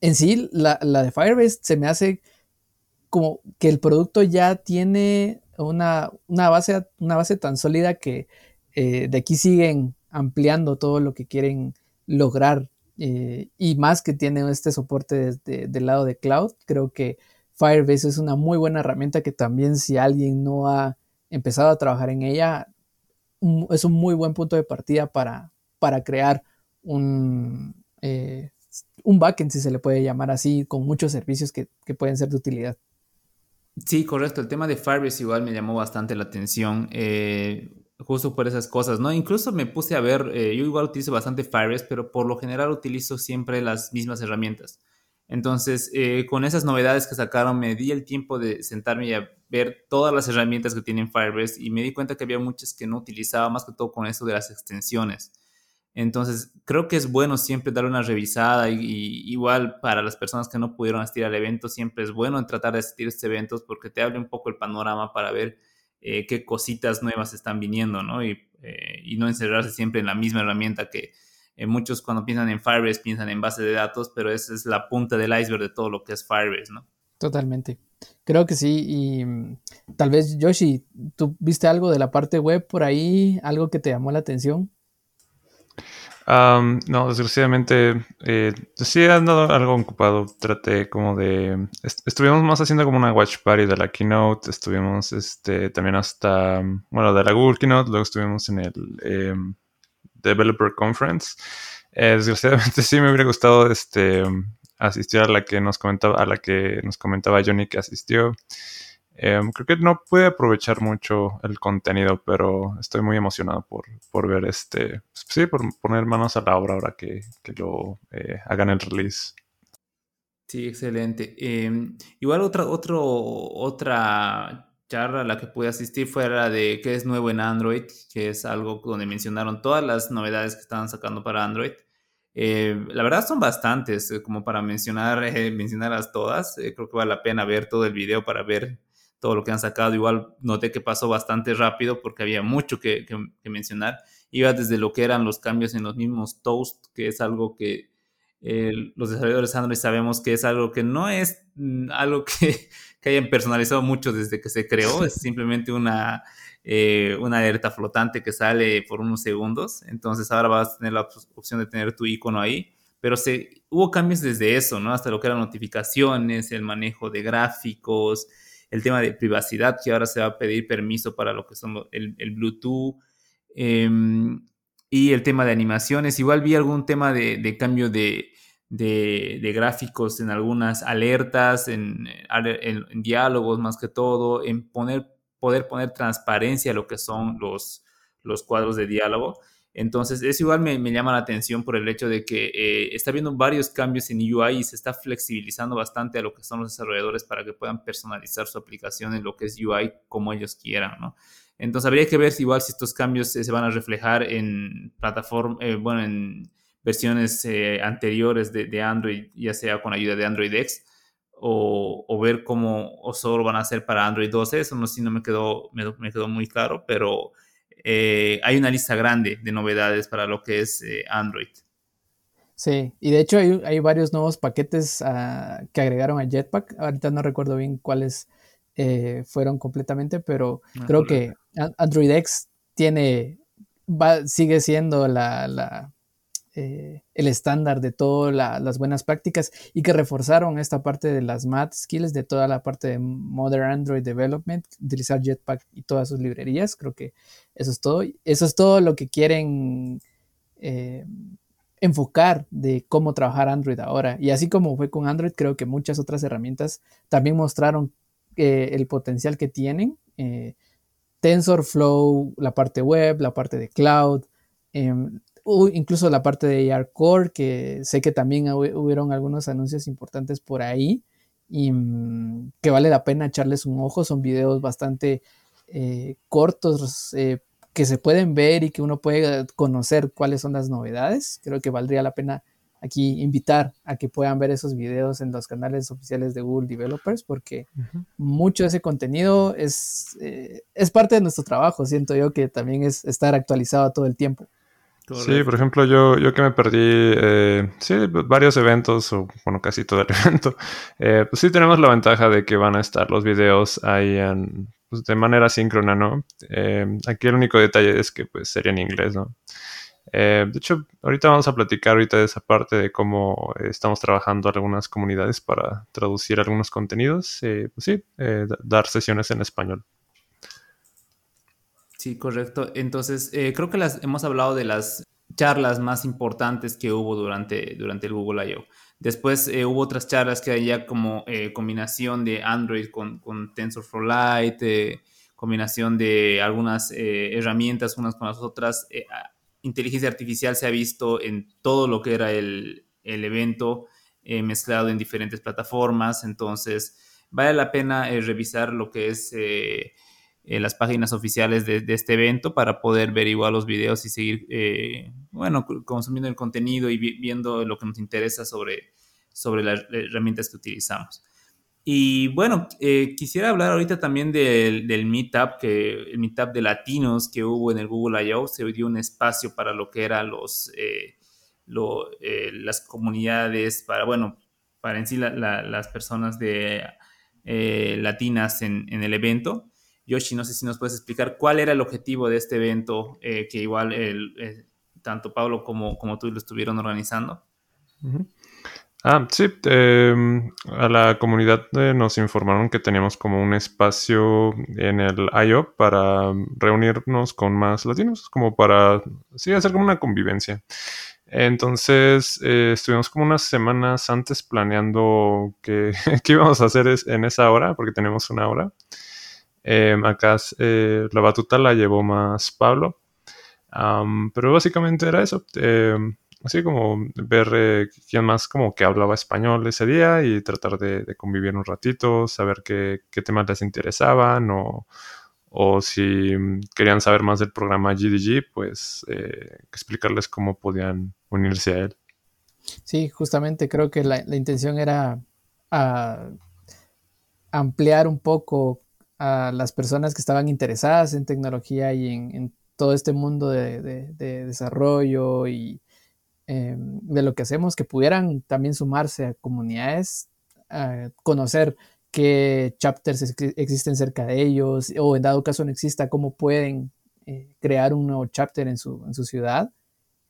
en sí, la, de Firebase se me hace como que el producto ya tiene una, base, una base tan sólida que eh, de aquí siguen ampliando todo lo que quieren lograr eh, y más que tiene este soporte desde del lado de cloud. Creo que Firebase es una muy buena herramienta que también si alguien no ha empezado a trabajar en ella, es un muy buen punto de partida para, para crear un, eh, un backend, si se le puede llamar así, con muchos servicios que, pueden ser de utilidad. Sí, correcto. El tema de Firebase igual me llamó bastante la atención, eh, justo por esas cosas, ¿no? Incluso me puse a ver, eh, yo igual utilizo bastante Firebase, pero por lo general utilizo siempre las mismas herramientas. Entonces, eh, con esas novedades que sacaron, me di el tiempo de sentarme y a ver todas las herramientas que tienen Firebase y me di cuenta que había muchas que no utilizaba, más que todo con eso de las extensiones. Entonces, creo que es bueno siempre dar una revisada y, igual para las personas que no pudieron asistir al evento, siempre es bueno tratar de asistir a estos eventos porque te abre un poco el panorama para ver eh, qué cositas nuevas están viniendo, ¿no? Y, eh, y no encerrarse siempre en la misma herramienta que, eh, muchos cuando piensan en Firebase piensan en base de datos, pero esa es la punta del iceberg de todo lo que es Firebase, ¿no? Totalmente. Creo que sí. Y mm, tal vez, Yoshi, ¿tú viste algo de la parte web por ahí? ¿Algo que te llamó la atención? No, desgraciadamente, eh, sí he andado algo ocupado. Traté como de. estuvimos más haciendo como una watch party de la keynote. Estuvimos este, también hasta. Bueno, de la Google Keynote. Luego estuvimos en el. Em, Developer Conference. Eh, desgraciadamente sí me hubiera gustado este, asistir a la que nos comentaba, a la que nos comentaba Johnny que asistió. Em, creo que no pude aprovechar mucho el contenido, pero estoy muy emocionado por, por ver este, sí, por poner manos a la obra ahora que, que lo eh, hagan el release. Sí, excelente. Em, igual otra, otro, otra charla a la que pude asistir fue la de qué es nuevo en Android, que es algo donde mencionaron todas las novedades que estaban sacando para Android. Eh, la verdad son bastantes, eh, como para mencionar, eh, mencionarlas todas. creo que vale la pena ver todo el video para ver todo lo que han sacado. Igual noté que pasó bastante rápido porque había mucho que, que mencionar. Iba desde lo que eran los cambios en los mismos Toast, que es algo que los desarrolladores Android sabemos que es algo que no es mm, algo que, que hayan personalizado mucho desde que se creó, es simplemente una, eh, una alerta flotante que sale por unos segundos, entonces ahora vas a tener la opción de tener tu icono ahí, pero se, hubo cambios desde eso, ¿no? Hasta lo que eran notificaciones, el manejo de gráficos, el tema de privacidad, que ahora se va a pedir permiso para lo que son el, el Bluetooth. Em, y el tema de animaciones. Igual vi algún tema de, cambio de, gráficos en algunas alertas, en, diálogos más que todo, en poner, poder poner transparencia a lo que son los, los cuadros de diálogo. Entonces, eso igual me, llama la atención por el hecho de que eh, está habiendo varios cambios en UI y se está flexibilizando bastante a lo que son los desarrolladores para que puedan personalizar su aplicación en lo que es UI como ellos quieran, ¿no? Entonces habría que ver si igual si estos cambios se van a reflejar en plataforma, eh, bueno, en versiones eh, anteriores de, Android, ya sea con ayuda de Android X, o, ver cómo o solo van a hacer para Android 12. Eso no, sí no me quedó, me, quedó muy claro, pero eh, hay una lista grande de novedades para lo que es Android. Sí, y de hecho hay, varios nuevos paquetes ah, que agregaron a Jetpack. Ahorita no recuerdo bien cuáles fueron completamente, pero creo que Android X tiene, sigue siendo la, eh, el estándar de todas las buenas prácticas y que reforzaron esta parte de las math skills, de toda la parte de Modern Android Development, utilizar Jetpack y todas sus librerías. Creo que eso es todo. Eso es todo lo que quieren eh, enfocar de cómo trabajar Android ahora. Y así como fue con Android, creo que muchas otras herramientas también mostraron eh, el potencial que tienen. TensorFlow, la parte web, la parte de cloud, incluso la parte de AR Core, que sé que también hubieron algunos anuncios importantes por ahí y mm, que vale la pena echarles un ojo. Son videos bastante eh, cortos eh, que se pueden ver y que uno puede conocer cuáles son las novedades. Creo que valdría la pena aquí invitar a que puedan ver esos videos en los canales oficiales de Google Developers, porque mucho de ese contenido es, eh, es parte de nuestro trabajo. Siento yo que también es estar actualizado todo el tiempo. Sí, por ejemplo, yo, yo que me perdí, eh, sí, varios eventos, o bueno, casi todo el evento, eh, pues sí tenemos la ventaja de que van a estar los videos ahí pues, de manera síncrona, ¿no? aquí el único detalle es que pues sería en inglés, ¿no? Eh, de hecho, ahorita vamos a platicar ahorita de esa parte de cómo estamos trabajando algunas comunidades para traducir algunos contenidos. Eh, pues sí, eh, dar sesiones en español. Sí, correcto. Entonces, creo que las, hemos hablado de las charlas más importantes que hubo durante, durante el Google I.O. Después hubo otras charlas que había como combinación de Android con, con TensorFlow Lite, combinación de algunas herramientas unas con las otras inteligencia artificial se ha visto en todo lo que era el, evento eh, mezclado en diferentes plataformas, entonces vale la pena eh, revisar lo que es eh, las páginas oficiales de, este evento para poder ver igual los videos y seguir, bueno, consumiendo el contenido y viendo lo que nos interesa sobre, sobre las herramientas que utilizamos. Y bueno, eh, quisiera hablar ahorita también del, del, Meetup, que el Meetup de latinos que hubo en el Google I.O. Se dio un espacio para lo que eran los, eh, eh, las comunidades, para, bueno, para en sí las personas de, latinas en, en, el evento. Yoshi, no sé si nos puedes explicar cuál era el objetivo de este evento, que igual el, tanto Pablo como, como tú lo estuvieron organizando. Ah, sí, em, a la comunidad eh, nos informaron que teníamos como un espacio en el IO para reunirnos con más latinos, como para, sí, hacer como una convivencia. Entonces, eh, estuvimos como unas semanas antes planeando qué, íbamos a hacer en esa hora, porque tenemos una hora. Em, acá eh, la batuta la llevó más Pablo. pero básicamente era eso em, así como ver eh, quién más como que hablaba español ese día y tratar de, convivir un ratito, saber qué, temas les interesaban o, o, si querían saber más del programa GDG, pues eh, explicarles cómo podían unirse a él. Sí, justamente creo que la, intención era ah, ampliar un poco a las personas que estaban interesadas en tecnología y en, todo este mundo de desarrollo y de lo que hacemos, que pudieran también sumarse a comunidades, conocer qué chapters existen cerca de ellos, o en dado caso no exista, cómo pueden crear un nuevo chapter en su, en su ciudad.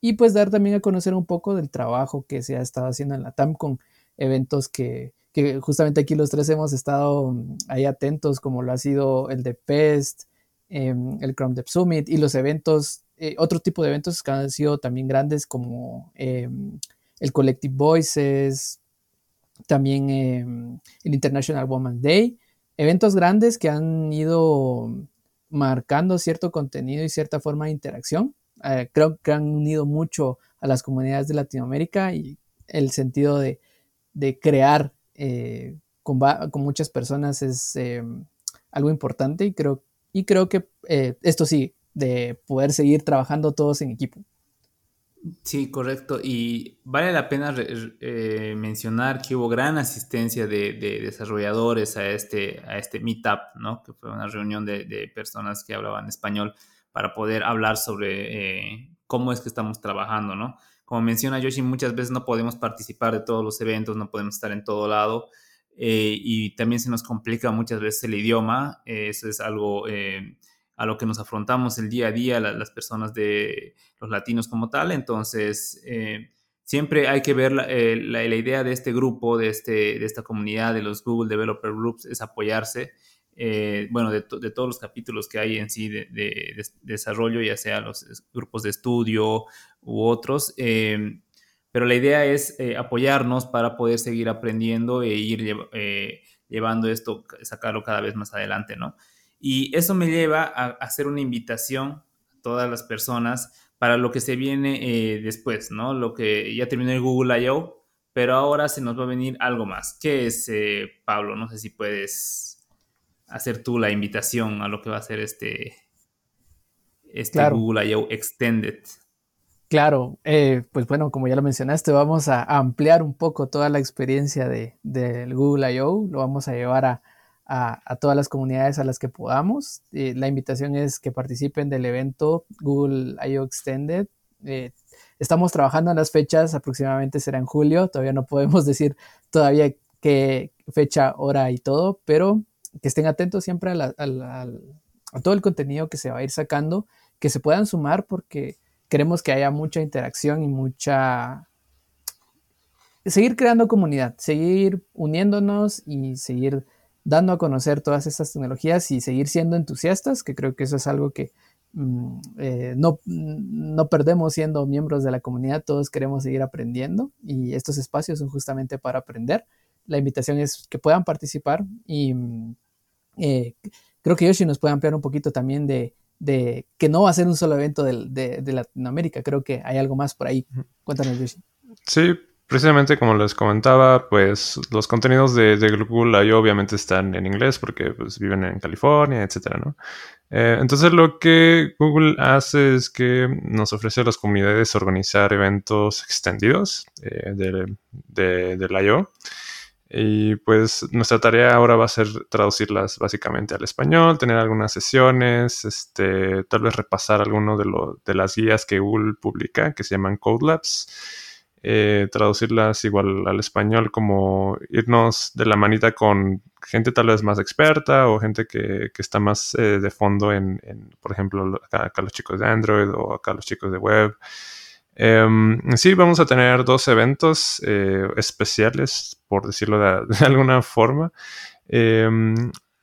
Y pues dar también a conocer un poco del trabajo que se ha estado haciendo en la TAM con eventos que, justamente aquí los tres hemos estado mm, ahí atentos, como lo ha sido el de PEST, em, el Chrome Dev Summit y los eventos, eh, otro tipo de eventos que han sido también grandes como em, el Collective Voices, también em, el International Women's Day, eventos grandes que han ido marcando cierto contenido y cierta forma de interacción. Eh, creo que han unido mucho a las comunidades de Latinoamérica y el sentido de, crear eh, con, muchas personas es eh, algo importante y creo, y creo que esto sí, de poder seguir trabajando todos en equipo. Sí, correcto. Y vale la pena mencionar que hubo gran asistencia de, desarrolladores a este, a este meetup, ¿no? Que fue una reunión de, personas que hablaban español para poder hablar sobre eh, cómo es que estamos trabajando, ¿no? Como menciona Yoshi, muchas veces no podemos participar de todos los eventos, no podemos estar en todo lado eh, y también se nos complica muchas veces el idioma. Eh, eso es algo a lo que nos afrontamos el día a día las personas de los latinos como tal. Entonces, siempre hay que ver la, la, idea de este grupo, de, este, de esta comunidad, de los Google Developer Groups, es apoyarse eh, bueno, de, todos los capítulos que hay en sí de, desarrollo, ya sea los grupos de estudio u otros. Eh, pero la idea es eh, apoyarnos para poder seguir aprendiendo e ir llevando esto, sacarlo cada vez más adelante, ¿no? Y eso me lleva a, hacer una invitación a todas las personas para lo que se viene después, ¿no? Lo que ya terminó el Google I.O., pero ahora se nos va a venir algo más. ¿Qué es, Pablo? No sé si puedes hacer tú la invitación a lo que va a ser este, este Google I.O. Extended. Claro, eh, pues bueno, como ya lo mencionaste, vamos a ampliar un poco toda la experiencia del de, Google I.O., lo vamos a llevar a, todas las comunidades a las que podamos. Eh, la invitación es que participen del evento Google I.O. Extended. Eh, estamos trabajando en las fechas, aproximadamente será en julio, todavía no podemos decir todavía qué fecha, hora y todo, pero que estén atentos siempre a, todo el contenido que se va a ir sacando, que se puedan sumar porque queremos que haya mucha interacción y mucha... Seguir creando comunidad, seguir uniéndonos y seguir dando a conocer todas estas tecnologías y seguir siendo entusiastas, que creo que eso es algo que mm, eh, no, no, perdemos siendo miembros de la comunidad, todos queremos seguir aprendiendo y estos espacios son justamente para aprender. La invitación es que puedan participar y mm, eh, creo que Yoshi nos puede ampliar un poquito también de, que no va a ser un solo evento de, Latinoamérica. Creo que hay algo más por ahí. Cuéntanos, Yoshi. Sí, precisamente como les comentaba, pues los contenidos de, Google I.O. obviamente están en inglés porque pues, viven en California, etcétera, ¿no? Eh, entonces lo que Google hace es que nos ofrece a las comunidades organizar eventos extendidos eh, del I.O. Y pues nuestra tarea ahora va a ser traducirlas básicamente al español, tener algunas sesiones, este, tal vez repasar alguno de, de las guías que Google publica, que se llaman Code Labs, eh, traducirlas igual al español, como irnos de la manita con gente tal vez más experta o gente que, está más eh, de fondo en, por ejemplo, acá, los chicos de Android o acá los chicos de web. Em, sí, vamos a tener dos eventos eh, especiales, por decirlo de, alguna forma. Em,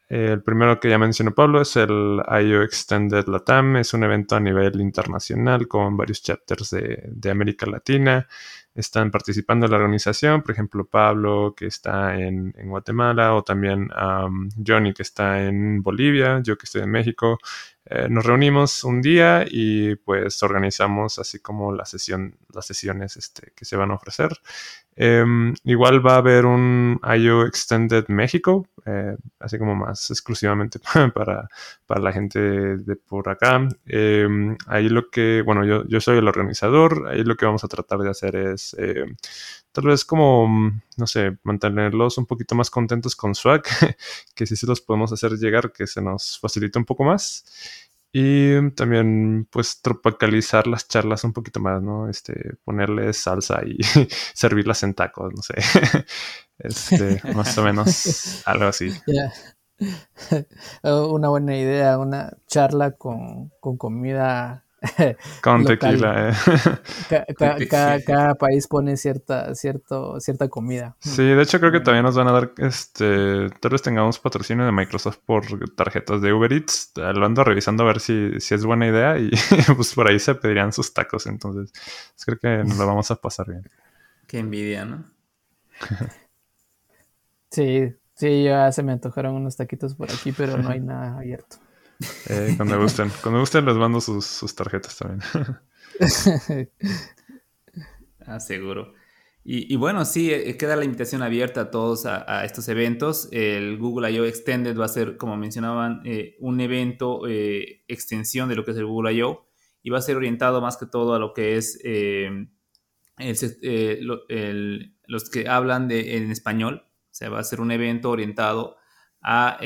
el primero que ya mencionó Pablo es el IO Extended Latam. Es un evento a nivel internacional con varios chapters de, América Latina. Están participando en la organización, por ejemplo, Pablo, que está en, Guatemala, o también Johnny, que está en Bolivia, yo que estoy en México, eh, nos reunimos un día y pues organizamos así como la sesión, las sesiones este, que se van a ofrecer. Em, igual va a haber un IO Extended México, eh, así como más exclusivamente para, para, la gente de por acá. Em, ahí lo que, bueno, yo, yo soy el organizador, ahí lo que vamos a tratar de hacer es eh, tal vez como, no sé, mantenerlos un poquito más contentos con Swag, que sí se los podemos hacer llegar, que se nos facilita un poco más. Y también, pues, tropicalizar las charlas un poquito más, ¿no? Este, ponerle salsa y servirlas en tacos, no sé. Este, más o menos algo así. Una buena idea, una charla con, con comida Con tequila, eh. cada, país pone cierta, cierto, cierta comida. Sí, de hecho creo que también nos van a dar, este, tal vez tengamos patrocinio de Microsoft por tarjetas de Uber Eats. Lo ando revisando a ver si, si es buena idea y pues por ahí se pedirían sus tacos. Entonces, creo que nos lo vamos a pasar bien. Qué envidia, ¿no? sí, sí, ya se me antojaron unos taquitos por aquí, pero no hay nada abierto. Eh, cuando gusten. Cuando gusten les mando sus, tarjetas también. ah, seguro. Y, bueno, sí, eh, queda la invitación abierta a todos a, estos eventos. El Google I.O. Extended va a ser, como mencionaban, eh, un evento extensión de lo que es el Google I.O. y va a ser orientado más que todo a lo que es los que hablan de, en español. O sea, va a ser un evento orientado a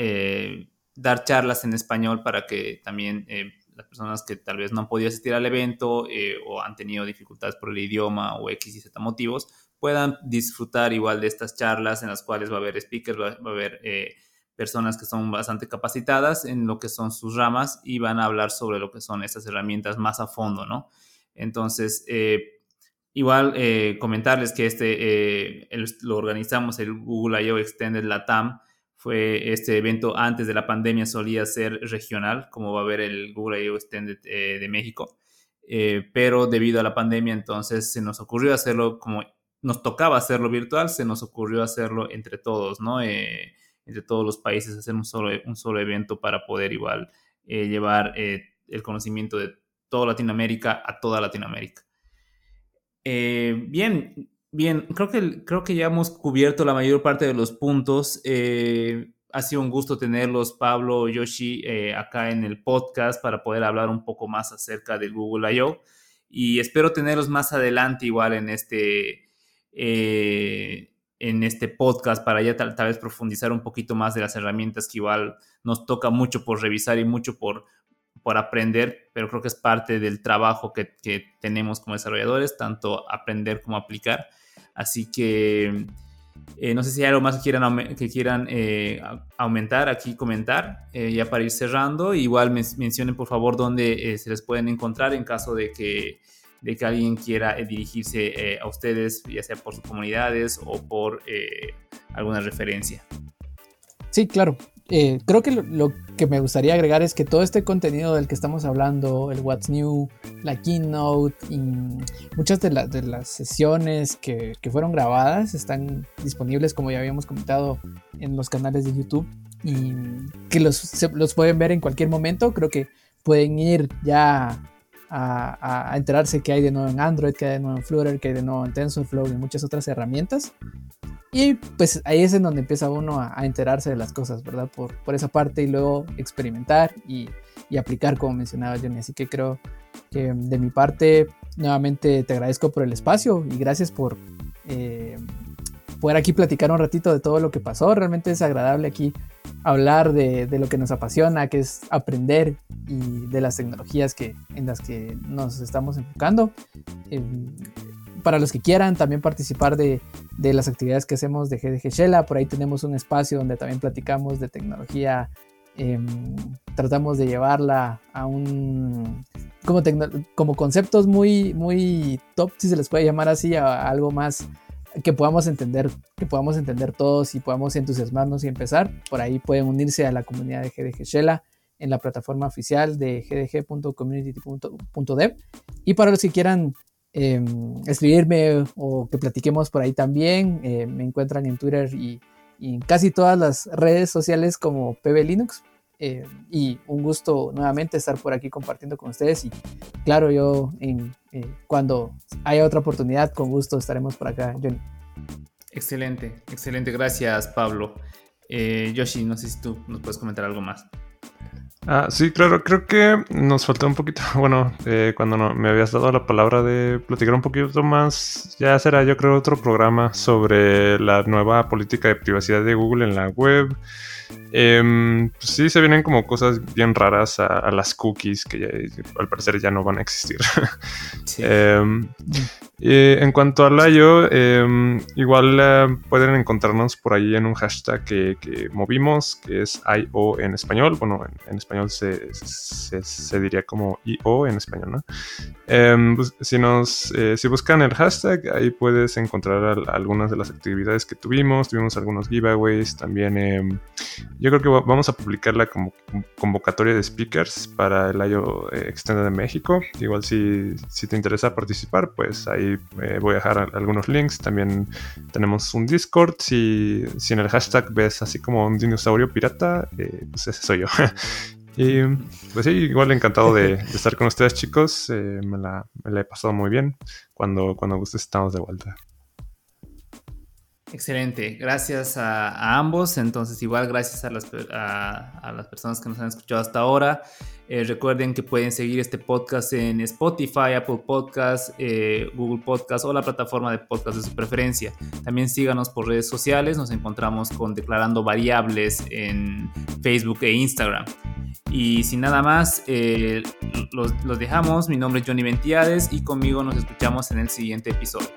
dar charlas en español para que también eh, las personas que tal vez no han podido asistir al evento eh, o han tenido dificultades por el idioma o X y Z motivos, puedan disfrutar igual de estas charlas en las cuales va a haber speakers, va, a haber eh, personas que son bastante capacitadas en lo que son sus ramas y van a hablar sobre lo que son estas herramientas más a fondo, ¿no? Entonces, igual comentarles que este lo organizamos el Google I.O. Extended Latam fue este evento antes de la pandemia solía ser regional, como va a haber el Google I.O. Extended eh, de México, eh, pero debido a la pandemia entonces se nos ocurrió hacerlo como nos tocaba hacerlo virtual, se nos ocurrió hacerlo entre todos, ¿no? Eh, entre todos los países, hacer un solo, un solo evento para poder igual llevar el conocimiento de toda Latinoamérica a toda Latinoamérica. bien, Bien, creo que, creo que ya hemos cubierto la mayor parte de los puntos. Eh, ha sido un gusto tenerlos, Pablo, Yoshi, eh, acá en el podcast para poder hablar un poco más acerca del Google I.O. Y espero tenerlos más adelante igual en este, eh, en este podcast para ya tal, vez profundizar un poquito más de las herramientas que igual nos toca mucho por revisar y mucho por, por aprender, pero creo que es parte del trabajo que, que tenemos como desarrolladores, tanto aprender como aplicar. Así que eh, no sé si hay algo más que quieran, que quieran eh, aumentar aquí, comentar, eh, ya para ir cerrando. Igual mencionen por favor dónde se les pueden encontrar en caso de que, de que alguien quiera dirigirse a ustedes, ya sea por sus comunidades o por alguna referencia. Sí, claro. Eh, creo que lo, que me gustaría agregar es que todo este contenido del que estamos hablando, el What's New, la Keynote y muchas de, las sesiones que, que, fueron grabadas están disponibles, como ya habíamos comentado, en los canales de YouTube y que los, los pueden ver en cualquier momento. Creo que pueden ir ya a, a, enterarse qué hay de nuevo en Android, qué hay de nuevo en Flutter, qué hay de nuevo en TensorFlow y muchas otras herramientas. Y pues ahí es en donde empieza uno a, enterarse de las cosas, ¿verdad? Por, por esa parte y luego experimentar y, y, aplicar, como mencionaba Johnny. Así que creo que de mi parte, nuevamente te agradezco por el espacio y gracias por eh, poder aquí platicar un ratito de todo lo que pasó. Realmente es agradable aquí hablar de, de, lo que nos apasiona, que es aprender y de las tecnologías que, en las que nos estamos enfocando. Eh, para los que quieran también participar de, de, las actividades que hacemos de GDG Shella, por ahí tenemos un espacio donde también platicamos de tecnología, em, tratamos de llevarla a un... Como, como conceptos muy, muy top, si se les puede llamar así, a, algo más que podamos entender, que podamos entender todos y podamos entusiasmarnos y empezar. Por ahí pueden unirse a la comunidad de GDG Shella en la plataforma oficial de gdg.community.dev. Y para los que quieran Em, escribirme o que platiquemos por ahí también. Eh, me encuentran en Twitter y, en casi todas las redes sociales como PB Linux. Eh, y un gusto nuevamente estar por aquí compartiendo con ustedes. Y claro, yo en, eh, cuando haya otra oportunidad, con gusto estaremos por acá, Johnny. Excelente, excelente. Gracias, Pablo. Yoshi, no sé si tú nos puedes comentar algo más. Ah, sí, claro, creo que nos faltó un poquito, bueno, eh, cuando no, me habías dado la palabra de platicar un poquito más, ya será yo creo otro programa sobre la nueva política de privacidad de Google en la web Em, pues sí, se vienen como cosas bien raras a, las cookies que al parecer ya no van a existir. Em, en cuanto al IO, em, igual eh, pueden encontrarnos por ahí en un hashtag que, movimos, que es IO en español. Bueno, en, español se, se, diría como IO en español, ¿no? Pues, si, nos, eh, si buscan el hashtag, ahí puedes encontrar algunas de las actividades que tuvimos. Tuvimos algunos giveaways, también yo creo que vamos a publicar la convocatoria de speakers para el IO eh, Extended de México. Igual si, si, te interesa participar, pues ahí eh, voy a dejar algunos links. También tenemos un Discord. Si, si en el hashtag ves así como un dinosaurio pirata, eh, pues ese soy yo. y pues sí, igual encantado de, estar con ustedes chicos. me, la, me, la, he pasado muy bien. Cuando, cuando gustes estamos de vuelta. Excelente, gracias a, ambos. Entonces, igual gracias a las, a, las, personas que nos han escuchado hasta ahora. Eh, recuerden que pueden seguir este podcast en Spotify, Apple Podcasts, eh, Google Podcasts o la plataforma de podcast de su preferencia. También síganos por redes sociales. Nos encontramos con Declarando Variables en Facebook e Instagram. Y sin nada más, eh, los, los dejamos. Mi nombre es Johnny Ventiades y conmigo nos escuchamos en el siguiente episodio.